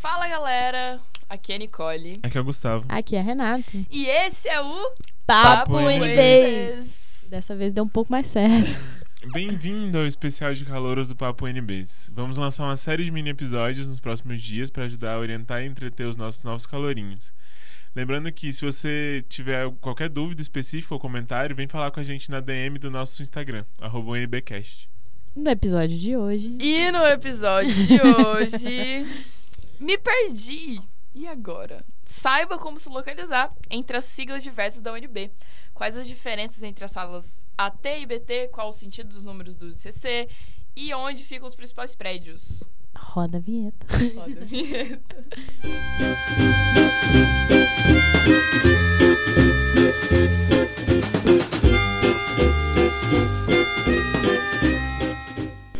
Fala galera, aqui é a Nicole. Aqui é o Gustavo. Aqui é a Renata. E esse é o Papo, Papo NBs. Dessa vez deu um pouco mais certo. Bem-vindo ao especial de calouros do Papo NBs. Vamos lançar uma série de mini episódios nos próximos dias para ajudar a orientar e entreter os nossos novos calorinhos. Lembrando que se você tiver qualquer dúvida específica ou comentário, vem falar com a gente na DM do nosso Instagram, arroba NBcast. No episódio de hoje. E no episódio de hoje, me perdi. E agora? Saiba como se localizar entre as siglas diversas da UNB. Quais as diferenças entre as salas AT e BT, qual o sentido dos números do ICC e onde ficam os principais prédios. Roda a vinheta. Roda a vinheta.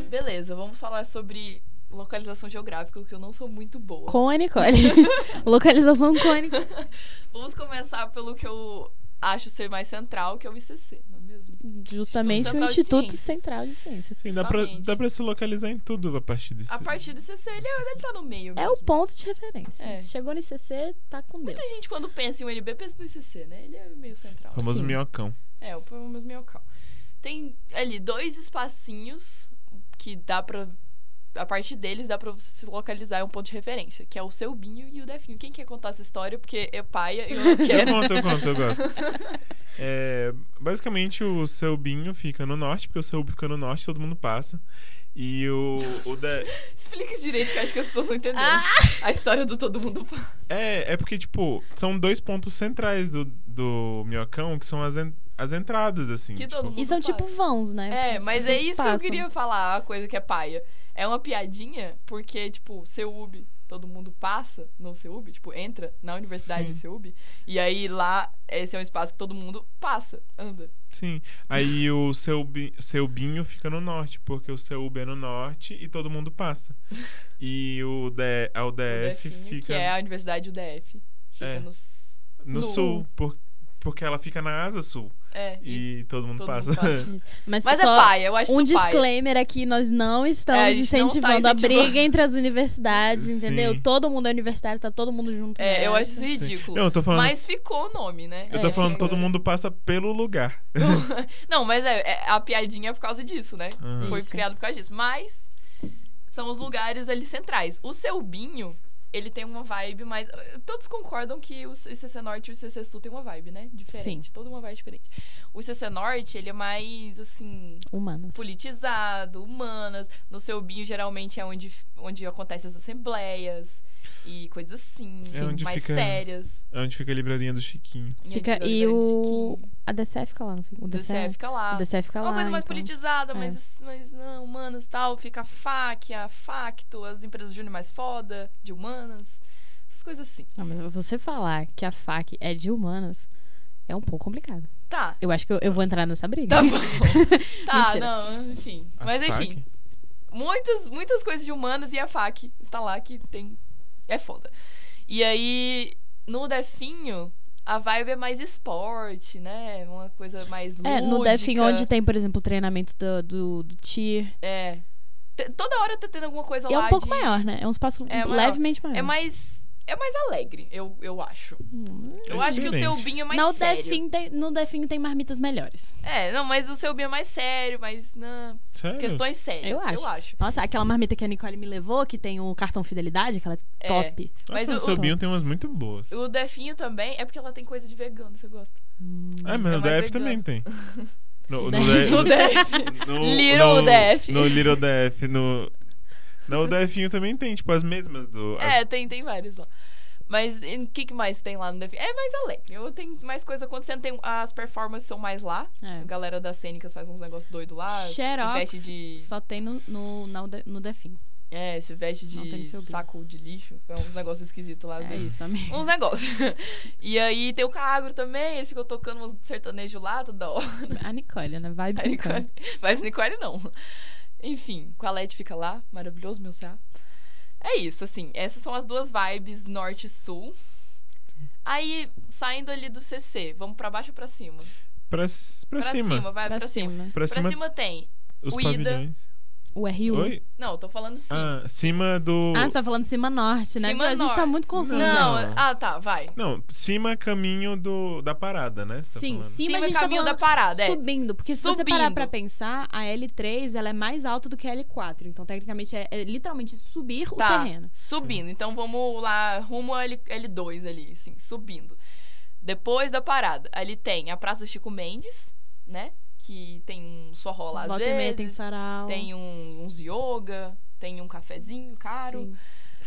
Beleza, vamos falar sobre localização geográfica, que eu não sou muito boa. Com a Nicole. Localização com a Nicole. Vamos começar pelo que eu acho ser mais central, que é o ICC, não é mesmo? Justamente o de Instituto. Central de Ciências. Sim, dá pra, dá pra se localizar em tudo a partir disso. A partir do ICC, ele, ele tá no meio É mesmo. o ponto de referência. É. Chegou no ICC, tá com Deus. Muita gente, quando pensa em UNB, pensa no ICC, né? Ele é meio central. O famoso Sim. minhocão. É, o famoso minhocão. Tem ali dois espacinhos que dá pra. A partir deles dá pra você se localizar, é um ponto de referência, que é o seu Binho e o Definho. Quem quer contar essa história? Porque é paia e eu não Eu quero. conto, eu conto, eu gosto. É, basicamente, o seu binho fica no norte, porque o seu fica no norte, todo mundo passa. E o, o da... Explica isso direito, que eu acho que as pessoas não entenderam. Ah! A história do todo mundo. É, é porque, tipo, são dois pontos centrais do, do minhocão, que são as, en- as entradas, assim. Que tipo, todo mundo E são tipo passa. vãos, né? É, As mas é isso que eu queria falar, a coisa que é paia. É uma piadinha, porque, tipo, CEUB, todo mundo passa no CEUB, tipo, entra na Universidade Sim. de CEUB, e aí lá, esse é um espaço que todo mundo passa, anda. Sim. Aí o seu, bi- seu binho fica no norte, porque o seu é no norte e todo mundo passa. E o, D, a O UDF DFinho, fica Que é a Universidade UDF. Fica É. no... s- no sul. sul, por- porque ela fica na asa sul. É, e E todo mundo todo passa. mundo passa. Mas, Mas só é paia, eu acho um paia. disclaimer aqui, nós não estamos É, a gente não tá incentivando a incentivando. briga entre as universidades, Sim. entendeu? Todo mundo é universitário, tá todo mundo junto. É, eu acho isso ridículo. Não, eu tô falando, Mas ficou o nome, né? eu tô É, falando todo mundo passa pelo lugar. Não, mas é, é- a piadinha é por causa disso, né? Aham. Foi Isso. criado por causa disso. Mas são os lugares ali centrais. O seu Binho, ele tem uma vibe mais. Todos concordam que o ICC Norte e o ICC Sul tem uma vibe, né? Diferente. Toda uma vibe diferente. O ICC Norte, ele é mais, assim, Humanas. politizado, humanas. No seu Binho, geralmente, é onde, onde acontecem as assembleias e coisas assim, É onde mais fica- sérias. É onde fica a livraria do Chiquinho. onde Fica, e de o. A DCE fica lá, não fica? O DCE fica lá. O DCE fica É lá. uma coisa mais então. politizada, é. mas, mas não, humanas e tal. Fica a FAC, a Facto, as empresas júnior mais foda, de humanas. Essas coisas assim. Não, mas você falar que a FAC é de humanas é um pouco complicado. Tá. Eu acho que eu, eu vou entrar nessa briga. Tá bom. tá, Mentira. não, enfim. A mas fac? enfim. Muitas, muitas coisas de humanas e a FAC está lá que tem. É foda. E aí, no Definho, a vibe é mais esporte, né? Uma coisa mais lúdica. É, no DEFIN, onde tem, por exemplo, o treinamento do, do, do TIR. É. Te- Toda hora tá tendo alguma coisa E é lá um pouco de- maior, né? É um espaço É levemente maior. É mais. É mais alegre, eu, eu acho. Hum, Eu É acho que o seu binho é mais no sério. DEFIN tem, no DEFIN tem marmitas melhores. É, não, mas o seu binho é mais sério, mas não, Sério? questões sérias. Eu acho. Eu acho. Nossa, aquela marmita que a Nicole me levou, que tem o cartão fidelidade, aquela é É. top. Mas Nossa, o- o seu o- binho tem umas muito boas. O Definho também é porque ela tem coisa de vegano, você gosta. Hum. Ah, mas é no mais DF também tem. No, no. No DF. no- Little DF. No Little DF. No, no DFinho também tem, tipo, as mesmas do. as- É, tem, tem vários lá. Mas o que, que mais tem lá no Definho? É mais alegre. Eu tenho mais coisa acontecendo. Tem, as performances são mais lá. É. A galera das cênicas faz uns negócios doidos lá. se Xerox veste de. só tem no, no, na- no DEFIN. É, se veste de saco de lixo. É uns negócios esquisitos lá às É vezes. isso também. Uns negócios. e aí tem o Cagro também, eles ficam tocando uns sertanejo lá toda hora. A Nicole, né? Vibes Aí, Nicole. Nicole- Mas Nicole não. Enfim, com a LED fica lá, maravilhoso, meu CA. É isso, assim, essas são as duas vibes norte e sul. Aí, saindo ali do CC, vamos pra baixo ou pra cima? Pra, pra, Pra cima. vai Pra pra cima. cima. Pra Pra cima, cima tem os o Ida. pavilhões. O RU. Oi? Não, eu tô falando sim. Ah, cima do. Ah, você tá falando cima norte, né? Cima a gente tá norte. muito confuso. Não, Não. ah, tá, vai. Não, cima caminho do, da parada, né? Você tá Sim, falando. cima, Cima a gente tá caminho falando da parada, é. subindo. Porque se você parar Subindo. pra pensar, a L3 ela é mais alta do que a L4. Então, tecnicamente, é, é literalmente subir Tá, o terreno. subindo. Então vamos lá, rumo a L, L2 ali, assim, subindo. Depois da parada, ali tem a Praça Chico Mendes, né? Que tem um sorró lá às Volta meia tem vezes. sarau. Tem um, uns yoga, tem um cafezinho caro. Sim.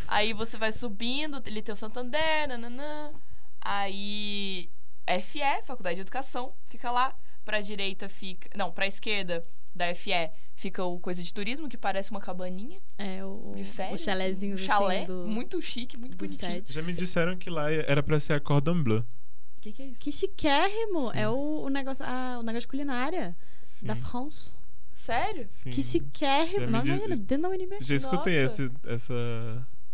Aí você vai subindo, ele tem o Santander, nananã. Aí FE, Faculdade de Educação, fica lá. Pra direita fica. Não, pra esquerda da FE fica o Coisa de Turismo, que parece uma cabaninha É, o, de férias. o chalézinho um assim, chalé. do, Muito chique, muito bonitinho. set. Já me disseram que lá era pra ser a Cordon Bleu. O que, que é isso? Que chiquérrimo! Sim. É o, o negócio, ah, o negócio de culinária Sim, da France. Sério? sim. Que Já chiquérrimo! Não, diz- imagina, dentro da UNB. Já escutei Nossa. esse, essa,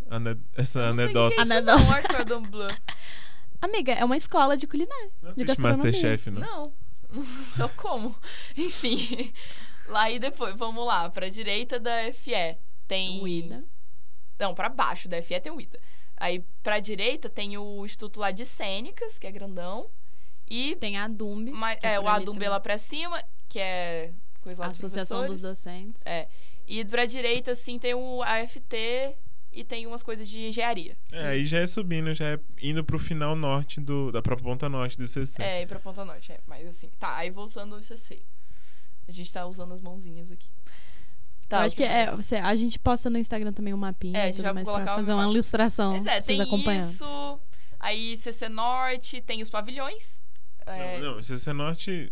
ane- essa não anedota. que, que é isso Anedota. não, Ar Cordon Bleu. Amiga, é uma escola de culinária. Não de gastronomia. Masterchef, não? Não, não sou como. Enfim. Lá e depois, vamos lá, pra direita da FE tem. O IDA. Não, pra baixo da FE tem o IDA. Aí pra direita tem o Instituto lá de Cênicas, que é grandão. E Tem a Dumb. ma- que é, por o Adumbe também. lá pra cima, que é coisa lá A dos Associação dos professores. Docentes. É. E pra direita, assim, tem o AFT e tem umas coisas de engenharia. É, aí já é subindo, já é indo pro final norte do. da própria ponta norte do ICC. É, e pra Ponta Norte, é. Mas assim, tá, aí voltando ao ICC. A gente tá usando as mãozinhas aqui. Tá, Eu acho que é, você, a gente posta no Instagram também um mapinha É, e tudo mais pra colocar fazer uma- ilustração. Mas é, vocês tem acompanhando. isso. Aí CC Norte, tem os pavilhões. É, Não, não, ICC Norte.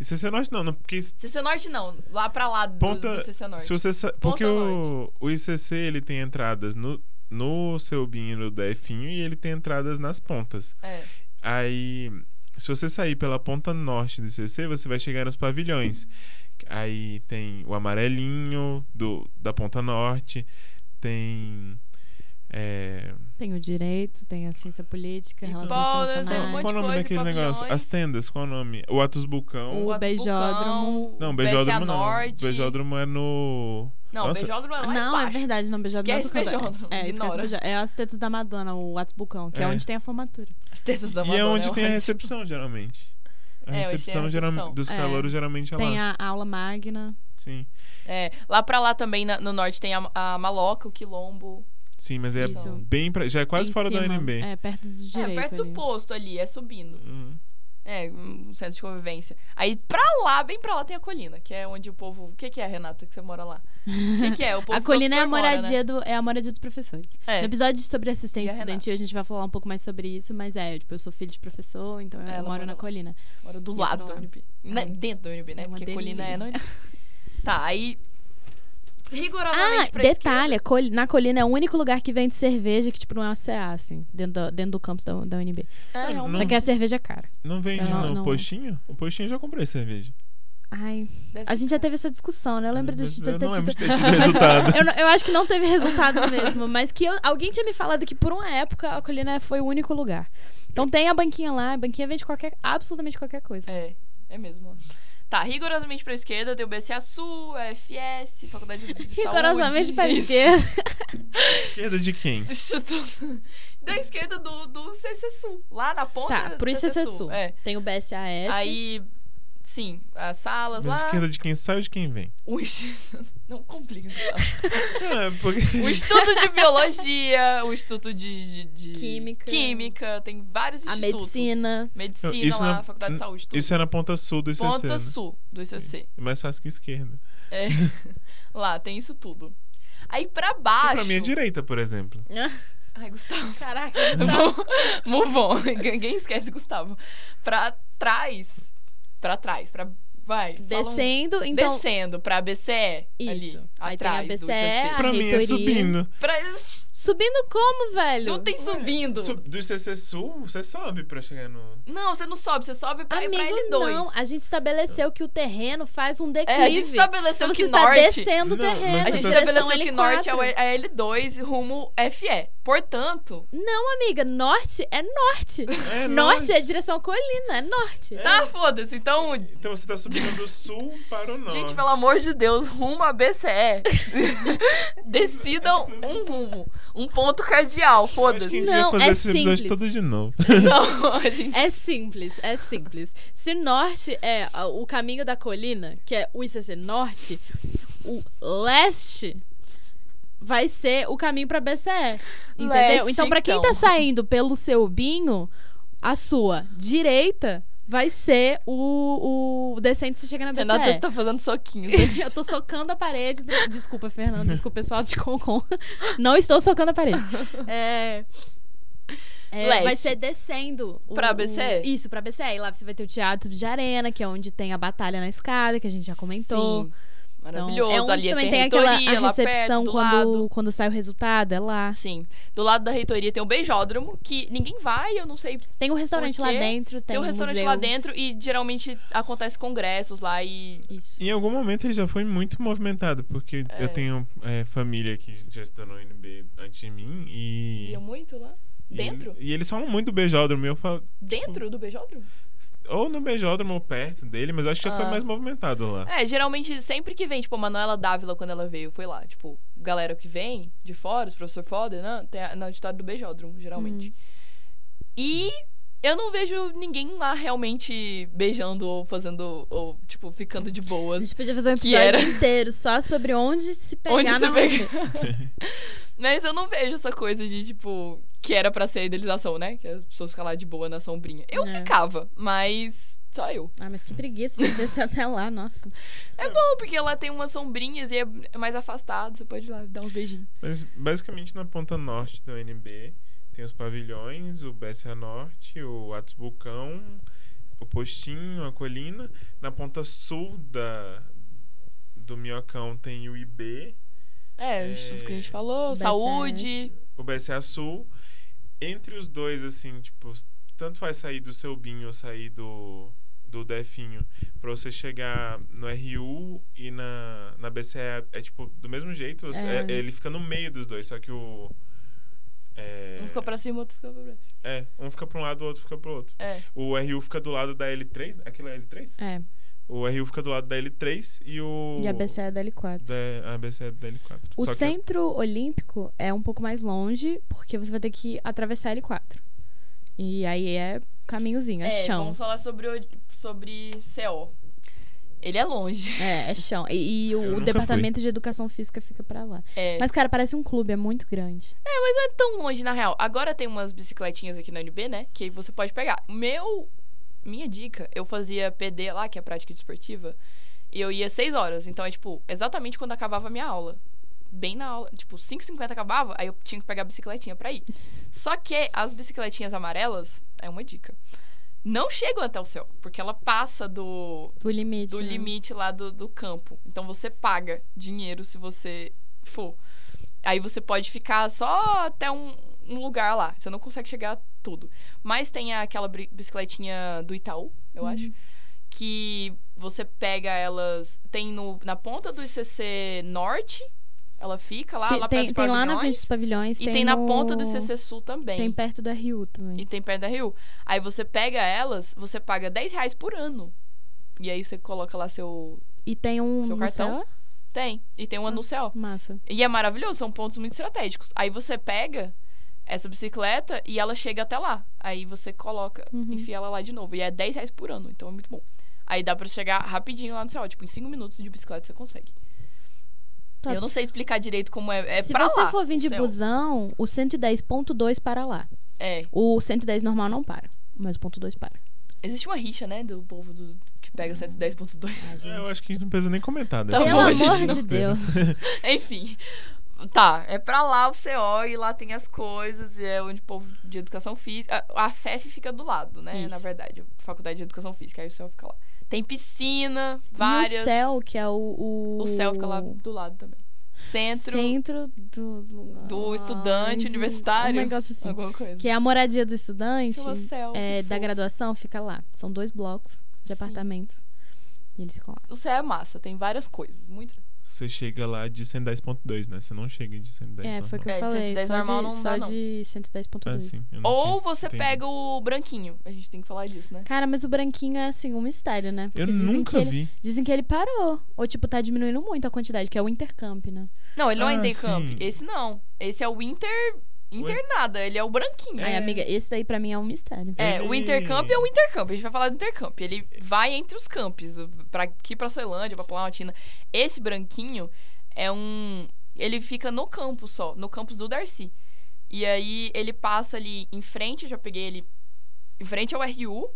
ICC Norte não, não porque CC Norte não, lá pra lá do, Ponta- do CC Norte. Se você sa- porque Ponta o, o ICC ele tem entradas no, no seu binho da Finho e ele tem entradas nas pontas. É. Aí, se você sair pela ponta norte do ICC, você vai chegar nos pavilhões. Aí tem o amarelinho do, da ponta norte, tem. é, Tem o direito, tem a ciência política, Então, relações um internacionais. monte qual o nome coisa, daquele negócio? pavilhões. As tendas, qual o nome? O Atos Bulcão. O Watts beijódromo. Não, o beijódromo não. Norte. Beijódromo é no. Não, Nossa. beijódromo é lá Não, é embaixo. verdade, não, beijódromo Esquece é outro canto. beijódromo, É, esquece beijódromo. É as tetas da Madonna, o Whats Bucão, que é. É. onde tem a formatura. As tetas da E é Madonna, onde tem a ótimo. recepção, geralmente. A É, tem a recepção, geral- recepção. dos É. calouros geralmente é Tem lá. a aula magna. Sim. É, lá pra lá também, na- no norte, tem a, a Maloca, o Quilombo. Sim, mas é Isso. bem pra, já é quase em fora cima. do UNB. É, perto do direito. é, perto ali. do posto ali, é subindo. Uhum. É, um centro de convivência. Aí pra lá, bem pra lá, tem a colina, que é onde o povo. O que, que é, Renata, que você mora lá? O que, que é? O povo A colina é a mora, moradia né? do é a moradia dos professores. É. No episódio sobre assistência a estudantil a gente vai falar um pouco mais sobre isso, mas é, tipo, eu sou filho de professor, então eu É, ela moro mora na colina. Mora do E lado da. UNB. Né, É. Dentro da UNB, né? É Porque colina é delícia. UNB. Tá, aí. Rigorosamente Ah, detalhe, col- na colina é o único lugar que vende cerveja que, tipo, não é uma CA, assim, dentro do, dentro do campus da, da UNB. esquerda. É, Não. Só que a cerveja é cara. Não vende Não, no não. postinho? O postinho eu já comprei cerveja. Ai, Deve a gente já teve essa discussão, né? Eu lembro de gente não ter tido- ter tido resultado. eu, não- eu acho que não teve resultado mesmo, mas que eu- alguém tinha me falado que por uma época a colina foi o único lugar. Então tem a banquinha lá, a banquinha vende qualquer, absolutamente qualquer coisa. É, é mesmo. Tá, rigorosamente pra esquerda tem o BCA Sul, a FS, Faculdade de Saúde. Rigorosamente para a Isso. esquerda. Esquerda de quem? Da esquerda do, do CC Sul. Lá na ponta Tá, do pro ICC Sul. É. Tem o BSAS. Aí, sim, as salas Mas lá. esquerda de quem sai ou de quem vem? O instituto... Não complica. Gustavo. É, porque... o Instituto de Biologia, o Instituto de, de- de Química. Química, tem vários a institutos. medicina. Medicina Isso lá, na- Faculdade de Saúde, tudo. Isso é na ponta sul do ICC, Ponta né? Sul do ICC. É mais fácil que esquerda. É. lá, tem isso tudo. Aí pra Que baixo... pra minha direita, por exemplo. Ai, Gustavo. Caraca. Move on. Ninguém esquece Gustavo. Pra trás. Pra trás. Pra. Vai. fala um- Descendo, então. Descendo pra BCE. Isso. Ali, Aí tem a atrás do BCE, a Pra mim é subindo. Pra... Subindo como, velho? Não tem subindo. Sub- Do ICC Sul, você sobe pra chegar no... Não, você não sobe. Você sobe pra ir pra Amigo, L2. não. A gente estabeleceu que o terreno faz um declive. É, a gente estabeleceu Então que você está norte... descendo o terreno. A gente tá- estabeleceu direção que norte é L4. é L2 rumo FE. Portanto... Não, amiga, norte é norte. É, norte é direção à colina, é norte. Tá, foda-se. Então, Então você tá subindo Do sul para o norte. Gente, pelo amor de Deus, rumo a BCE. Decidam um rumo. Um ponto cardeal, foda-se. gente Não, vai fazer é esse simples. todo de novo. Não, a gente. É simples, é simples. Se norte é o caminho da colina, que é o ICC norte, o leste vai ser o caminho pra BCE. Entendeu? Leste, então, pra quem então. tá saindo pelo seu binho, a sua direita vai ser o, o descente se chega na BCE. Renata tá fazendo soquinhos. Eu tô socando a parede. do- Desculpa, Fernando. Desculpa, pessoal de Concon. Não estou socando a parede. É... é, vai ser descendo. o- Pra o- BCE? Isso, pra BCE. E lá você vai ter o Teatro de Arena, que é onde tem a Batalha na Escada, que a gente já comentou. Sim. Então, Maravilhoso. é onde Ali também tem, tem a aquela recepção perto, do quando, lado. quando sai o resultado, é lá. Sim. Do lado da reitoria tem um beijódromo que ninguém vai, eu não sei. Tem um restaurante lá dentro, tem, Tem, um restaurante museu. lá dentro e geralmente acontece congressos lá e. Isso. Em algum momento ele já foi muito movimentado, porque É. eu tenho é, família que já estudou no UNB antes de mim e. Ia muito lá. e- Dentro? E, eles falam muito do beijódromo. e Eu falo, Dentro do beijódromo? Ou no beijódromo ou perto dele, mas eu acho que já foi Ah. mais movimentado lá. É, geralmente, sempre que vem, tipo, a Manuela Dávila, quando ela veio, foi lá. Tipo, galera que vem de fora, os professor foda, né? Tem a- no auditório do Beijódromo, geralmente. Hum. E eu não vejo ninguém lá realmente beijando ou fazendo, ou, tipo, ficando de A boas. gente podia fazer um episódio era. inteiro só sobre onde se pegar Onde na pega. Mas eu não vejo essa coisa de, tipo, que era pra ser a idealização, né? Que as pessoas ficam lá de boa na sombrinha. Eu É. ficava, mas só eu. Ah, mas que preguiça de descer até lá, nossa. É bom, porque lá tem umas sombrinhas e é mais afastado. Você pode ir lá dar uns beijinhos. Mas basicamente na ponta norte da UNB tem os pavilhões, o BSA Norte, o Atos Vulcão, o Postinho, a Colina. Na ponta sul da, do Minhocão tem o IB, É, É, isso que a gente falou, BSS. saúde. o BSA Sul. Entre os dois, assim, tipo, tanto faz sair do seu binho ou sair do, do definho, pra você chegar no RU e na, na BCE é, é, tipo do mesmo jeito, É. é- ele fica no meio dos dois, só que o. É, Um fica pra cima, outro fica pra baixo. é, um fica pra um lado, o outro fica pro outro. É. O RU fica do lado da L3, aquilo é L3? É. O RU fica do lado da L3 e o. E a BCE é da L4. Da, a BCE é da L4. O Só que- centro olímpico é um pouco mais longe, porque você vai ter que atravessar a L4. E aí é caminhozinho, é, É, chão. vamos falar sobre, o- sobre CO. Ele é longe. É, é chão. E, e o, nunca departamento de educação física fica pra lá. É. Mas, cara, parece um clube, é muito grande. Mas não é tão longe, na real. Agora tem umas bicicletinhas aqui na UNB, né? Que aí você pode pegar. Meu. Minha dica, eu fazia PD lá, que é prática desportiva, e eu ia seis horas. Então é tipo, exatamente quando acabava a minha aula. Bem na aula, tipo, 5h50 acabava, aí eu tinha que pegar a bicicletinha pra ir. Só que as bicicletinhas amarelas, é uma dica. Não chegam até o céu, porque ela passa do, Do limite. do né? limite lá do, do campo. Então você paga dinheiro se você for. Aí você pode ficar só até um, um lugar lá. Você não consegue chegar tudo. Mas tem aquela bicicletinha do Itaú, eu Uhum. acho. Que você pega elas. Tem no, na ponta do ICC Norte. Ela fica lá, lá tem, perto dos tem lá na frente pavilhões. dos pavilhões. E tem, na no- ponta do ICC Sul também. Tem perto da Rio também. E tem perto da Rio. Aí você pega elas, você paga 10 reais por ano. E aí você coloca lá seu. E tem um Seu cartão? céu? Tem. E tem um ano no céu. Massa. E é maravilhoso, são pontos muito estratégicos. Aí você pega essa bicicleta e ela chega até lá. Aí você coloca, Uhum. enfia ela lá de novo. E é 10 reais por ano, então é muito bom. Aí dá pra chegar rapidinho lá no céu. Tipo, em 5 minutos de bicicleta você consegue. Tá. Eu não sei explicar direito como é. É Se pra você lá, for vir o de céu. busão, o 110.2 para lá. É. O 110 normal não para. Mas o ponto 2 para. Existe uma rixa, né, do povo do, que pega 110.2. Ah, É, eu acho que a gente não precisa nem comentar Tá dessa Pelo amor de. Deus. Enfim. Tá, é pra lá o CO e lá tem as coisas, e é onde o povo de educação física. A, a FEF fica do lado, né? Isso. Na verdade, Faculdade de Educação Física, aí o CO fica lá. Tem piscina, E várias. o céu, que é o... O, O céu fica lá do lado também. Centro, Centro do... do estudante Ai, universitário. Um negócio assim. Alguma coisa. Que é a moradia do estudante. É, da graduação fica lá. São dois blocos de apartamentos. E eles ficam lá. O céu é massa, tem várias coisas. Muito. você chega lá de 110.2, né? Você não chega de 110 É, foi o que eu É, de falei. 110 só normal de, não só dá, não. de 110.2. Ah, sim, eu não Ou tinha você entendido. pega o branquinho. A gente tem que falar disso, né? Cara, mas o branquinho é assim, um mistério, né? Porque Eu dizem nunca que ele, vi. Dizem que ele parou. Ou, tipo, tá diminuindo muito a quantidade, que é o Intercamp, né? Não, ele não é Ah, Intercamp. sim. Esse não. Esse é o Inter. Inter Ui. nada. Ele é o branquinho. Ai, É, amiga, esse daí pra mim é um mistério. o Ele- Intercamp é o Intercamp. A gente vai falar do Intercamp. Ele vai entre os campos. Pra, aqui pra Ceilândia, pra Planaltina. Esse branquinho é um. Ele fica no campus só. No campus do Darcy. E aí ele passa ali em frente. Eu já peguei ele. Em frente ao RU.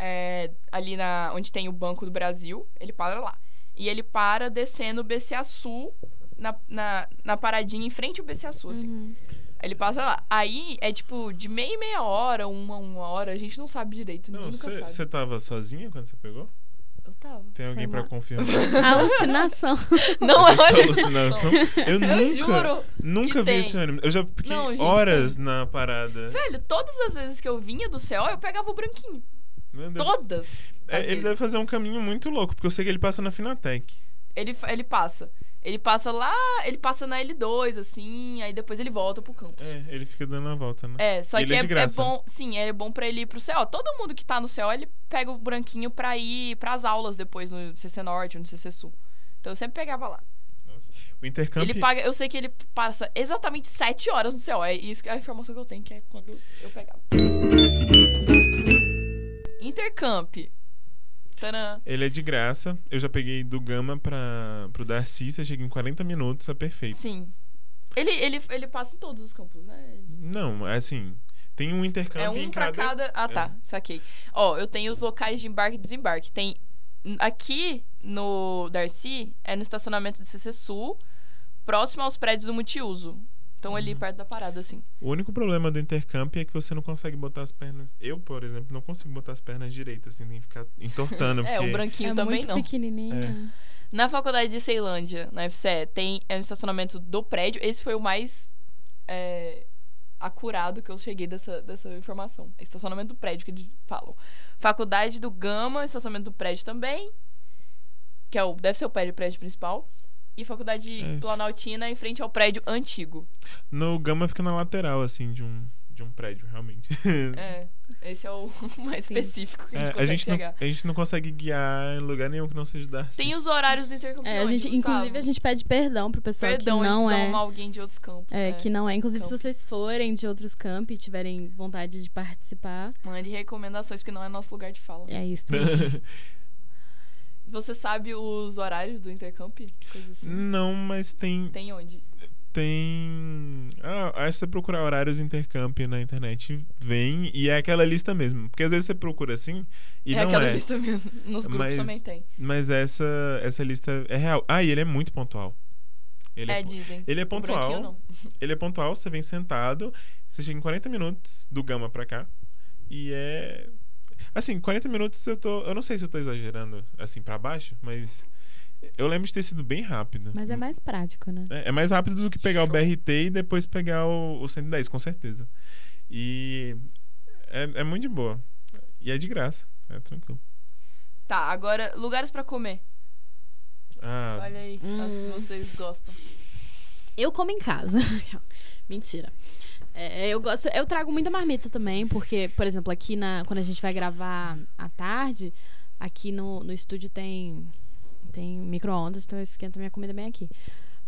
é, ali na, onde tem o Banco do Brasil. Ele para lá. E ele para descendo o BCA Sul. Na, na, na paradinha em frente ao BCA Sul, assim. Uhum. Ele passa lá. Aí é tipo de meia e meia hora, uma, uma hora, a gente não sabe direito. Não, ninguém nunca sabe. você tava sozinha quando você pegou? Eu tava. Tem alguém pra mal. confirmar? Alucinação. Não é alucinação? Eu, Eu nunca, juro. nunca vi tem. esse ônibus. Eu já fiquei Não, gente, horas na parada. Velho, todas as vezes que eu vinha do céu, eu pegava o branquinho. Meu Deus. Todas. É, ele vezes. deve fazer um caminho muito louco, porque eu sei que ele passa na Finatec. Ele, fa- ele passa. Ele passa lá, ele passa na L2, assim, aí depois ele volta pro campus. É, ele fica dando a volta, né? É, só ele que é é, é bom. Sim, é bom pra ele ir pro céu. Todo mundo que tá no céu, ele pega o branquinho pra ir pras aulas depois no CC Norte ou no CC Sul. Então eu sempre pegava lá. Nossa. O Intercamp... Ele paga, eu sei que ele passa exatamente 7 horas no céu. É isso que é a informação que eu tenho, que é quando eu pegava. Intercamp. Ele é de graça. Eu já peguei do Gama pra, pro Darcy. Você chega em 40 minutos, é perfeito. Sim. Ele, ele, ele passa em todos os campos, né? Não, é assim... Tem um intercâmbio É um em pra cada... cada. Ah, tá. Saquei. Ó, eu tenho os locais de embarque e desembarque. Tem. Aqui no Darcy, é no estacionamento do CC Sul, próximo aos prédios do multiuso. Então, ali Uhum. perto da parada, assim. O único problema do intercamp é que você não consegue botar as pernas... Eu, por exemplo, não consigo botar as pernas direito, assim. Tem que ficar entortando, É, porque... o branquinho é também muito não. pequenininho. É. Na faculdade de Ceilândia, na FCE, tem é no estacionamento do prédio. Esse foi o mais é, acurado que eu cheguei dessa, dessa informação. Estacionamento do prédio que eles falam. Faculdade do Gama, estacionamento do prédio também. Que é o, deve ser o prédio, prédio principal. E faculdade É. Planaltina em frente ao prédio antigo. No Gama fica na lateral, assim, de um, de um prédio, realmente. É, esse é o mais Sim. específico que a gente É, a, consegue gente não, a gente não consegue guiar em lugar nenhum que não seja Darcy. Tem os horários do intercâmbio. É, a gente, inclusive, a gente pede perdão pro pessoal Perdão, que não é. são alguém de outros campos. É, né? que não é. Inclusive, se vocês forem de outros campi e tiverem vontade de participar, Mande recomendações, porque não é nosso lugar de fala. é isso. Você sabe os horários do intercamp? Assim. não, mas tem. Tem onde? Tem. Ah, aí você procurar horários intercamp na internet, vem e é aquela lista mesmo. Porque às vezes você procura assim e é não aquela é. lista mesmo. Nos grupos Mas- também tem. Mas essa, essa lista é real. Ah, e ele é muito pontual. Ele é, é, dizem. ele é pontual. não. Ele é pontual, você vem sentado, você chega em 40 minutos do Gama pra cá. E é. Assim, 40 minutos eu tô. Eu não sei se eu tô exagerando assim pra baixo, mas. Eu lembro de ter sido bem rápido. Mas é mais prático, né? É, é mais rápido do que pegar o Show. BRT e depois pegar o, o 110, com certeza. E é, é muito de boa. E é de graça. É tranquilo. Tá, agora, lugares pra comer. Ah, Olha aí, Hum. as que vocês gostam. Eu como em casa. Mentira. É, eu gosto, eu trago muita marmita também, porque, por exemplo, aqui na, quando a gente vai gravar à tarde, aqui no, no estúdio tem tem micro-ondas, então eu esquento minha comida bem aqui.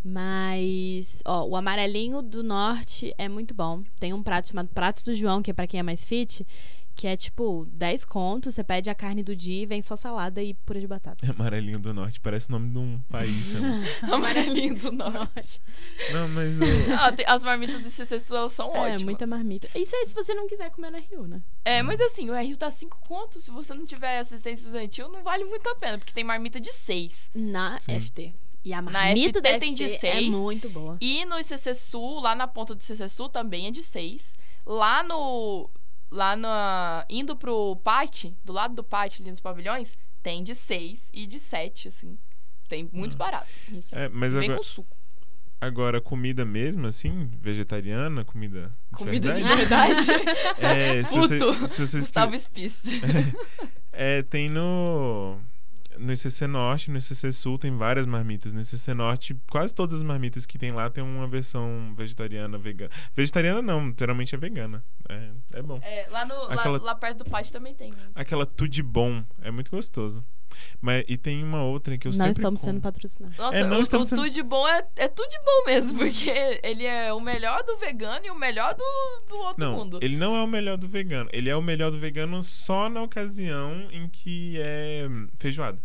Mas, ó, o amarelinho do norte é muito bom. Tem um prato chamado Prato do João, que é pra quem é mais fit, que é tipo 10 contos, você pede a carne do dia e vem só salada e purê de batata. Amarelinho do Norte, parece o nome de um país. lá. Amarelinho do norte. não, mas o. Ah, tem- as marmitas de CC Sul, elas são É, ótimas. muita marmita. Isso aí se você não quiser comer no Rio, né? É, mas assim, o RU tá 5 contos. Se você não tiver assistência estudantil, não vale muito a pena, porque tem marmita de 6. Na Sim. FT. E a Na marmita FT da tem de FT é seis. muito boa. E no CC Sul, lá na ponta do CC Sul, também é de 6. Lá no. Lá na. Indo pro pátio, do lado do pátio, ali nos pavilhões, tem de 6 e de 7, assim. Tem muito Hum. baratos. Isso. É, mas Vem agora, com suco. agora, comida mesmo, assim, vegetariana, comida. de Comida de verdade? verdade. É, se, você, Puto. se vocês Gustavo. É, tem no. No ICC Norte, no ICC Sul tem várias marmitas. No ICC Norte, quase todas as marmitas que tem lá tem uma versão vegetariana, vegana. Vegetariana não, geralmente é vegana. É, é bom. É, lá, no, lá- Aquela- lá, perto do pátio também tem. uns. Aquela tudo bom, é muito gostoso. Mas, e tem uma outra que eu Não sempre estamos como. sendo patrocinados. Nossa, É, não o, estamos o sendo- tudo de bom é, é tudo de bom mesmo, porque ele é o melhor do vegano e o melhor do, do outro Não, mundo. ele não é o melhor do vegano. Ele é o melhor do vegano só na ocasião em que é feijoada.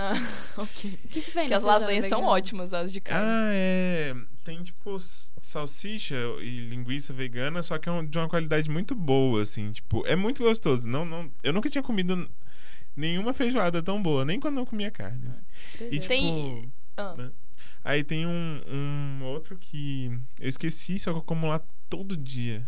Ah, ok. O que, que vem Porque as lasanhas são ótimas, as de carne. Ah, é. Tem tipo salsicha e linguiça vegana, só que é um- de uma qualidade muito boa, assim. Tipo, é muito gostoso. Não, não, eu nunca tinha comido nenhuma feijoada tão boa, nem quando eu comia carne. assim. E, tipo, Tem- Ah. né? Aí tem um, um outro que eu esqueci, só que eu como lá todo dia.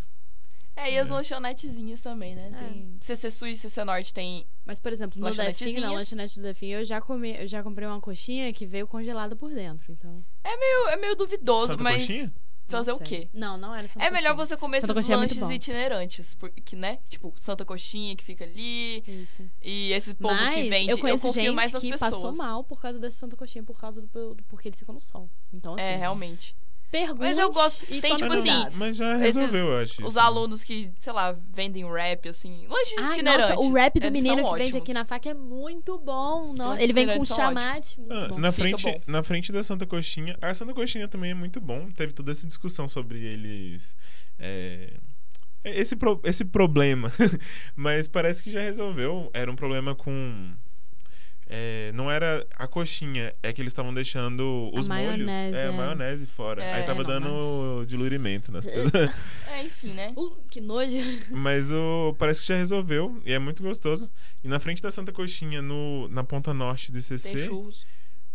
É, e as lanchonetezinhas também, né? É. Tem CC Sul e CC Norte tem. Mas, por exemplo, no Defim, na lanchonete do Defim, eu já, comi, eu já comprei uma coxinha que veio congelada por dentro, então... É meio, é meio duvidoso, Santa mas. Coxinha? Fazer o sei. quê? Não, não era Santa É melhor Coxinha. você comer Santa esses Coxinha é lanches bom. itinerantes, porque, né? Tipo, Santa Coxinha que fica ali. Isso. E esse povo Mas que vende. eu conheço confio gente mais nas que pessoas. passou mal por causa dessa Santa Coxinha, por causa do, do- porque eles ficam no sol. Então, assim, É, realmente. Pergunte Mas eu gosto- e tem, tipo assim. Mas já Esses- resolveu, eu acho. Os isso. alunos que, sei lá, vendem rap, assim. Lanches Ai, itinerantes. nossa, o rap do menino que vende aqui na faca é muito bom. Lanches Ele vem com chamate. Muito Ah, bom. na, frente, na frente da Santa Coxinha. A Santa Coxinha também é muito bom. Teve toda essa discussão sobre eles. é, esse, pro- esse problema. Mas parece que já resolveu. Era um problema com. É, não era a coxinha, é que eles estavam deixando os molhos. maionese, É, a é. maionese fora. É, Aí tava não, dando diluirimento nas pessoas. É, enfim, né? Uh, que nojo. Mas o parece que já resolveu e é muito gostoso. E na frente da Santa Coxinha, no, na ponta norte do. Tem churros.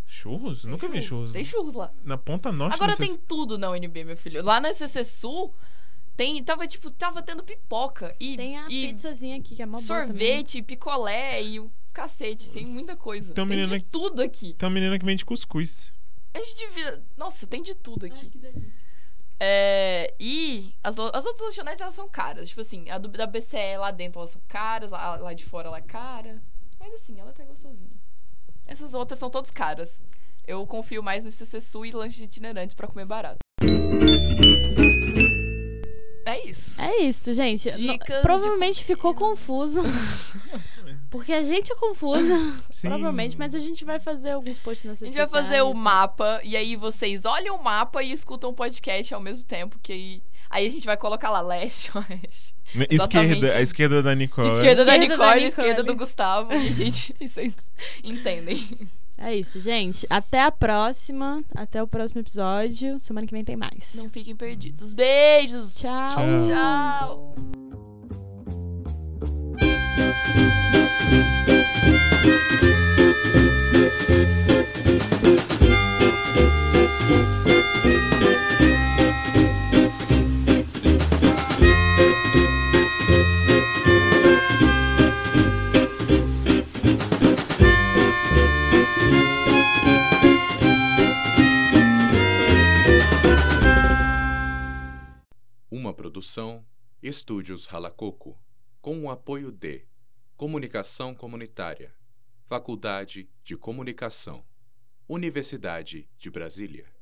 Churros? Tem Nunca vi churros. Tem churros lá. Na ponta norte Agora tem ICC. tudo na UNB, meu filho. Lá na CC Sul, tem, tava, tipo, tava tendo pipoca. E, Tem a e pizzazinha aqui, que é mó boa sorvete, picolé e o cacete. Tem muita coisa. Tem um tem menino de tudo aqui. Tem uma menina que vende cuscuz. A gente devia... Nossa, tem de tudo aqui. É, e as, as outras lanchonetes, elas são caras. Tipo assim, a do, da BCE lá dentro, elas são caras. Lá, lá de fora, ela é cara. Mas assim, ela tá gostosinha. Essas outras são todas caras. Eu confio mais no CC Sul e lanches itinerantes pra comer barato. É isso. É isso, gente. Dicas No- de provavelmente ficou confuso. Porque a gente é confusa. Provavelmente, mas a gente vai fazer alguns posts nas A gente vai fazer o mapa e aí vocês olham o mapa e escutam o podcast ao mesmo tempo, que aí, aí a gente vai colocar lá leste, oeste. Esquerda, a esquerda da Nicole. Esquerda da Esquerda da Nicole, Nicole. esquerda do Gustavo. E a gente, vocês entendem. É isso, gente. Até a próxima. Até o próximo episódio. Semana que vem tem mais. Não fiquem perdidos. Beijos. Tchau. Tchau. Tchau. Estúdios Ralacoco, com o apoio de Comunicação Comunitária, Faculdade de Comunicação, Universidade de Brasília.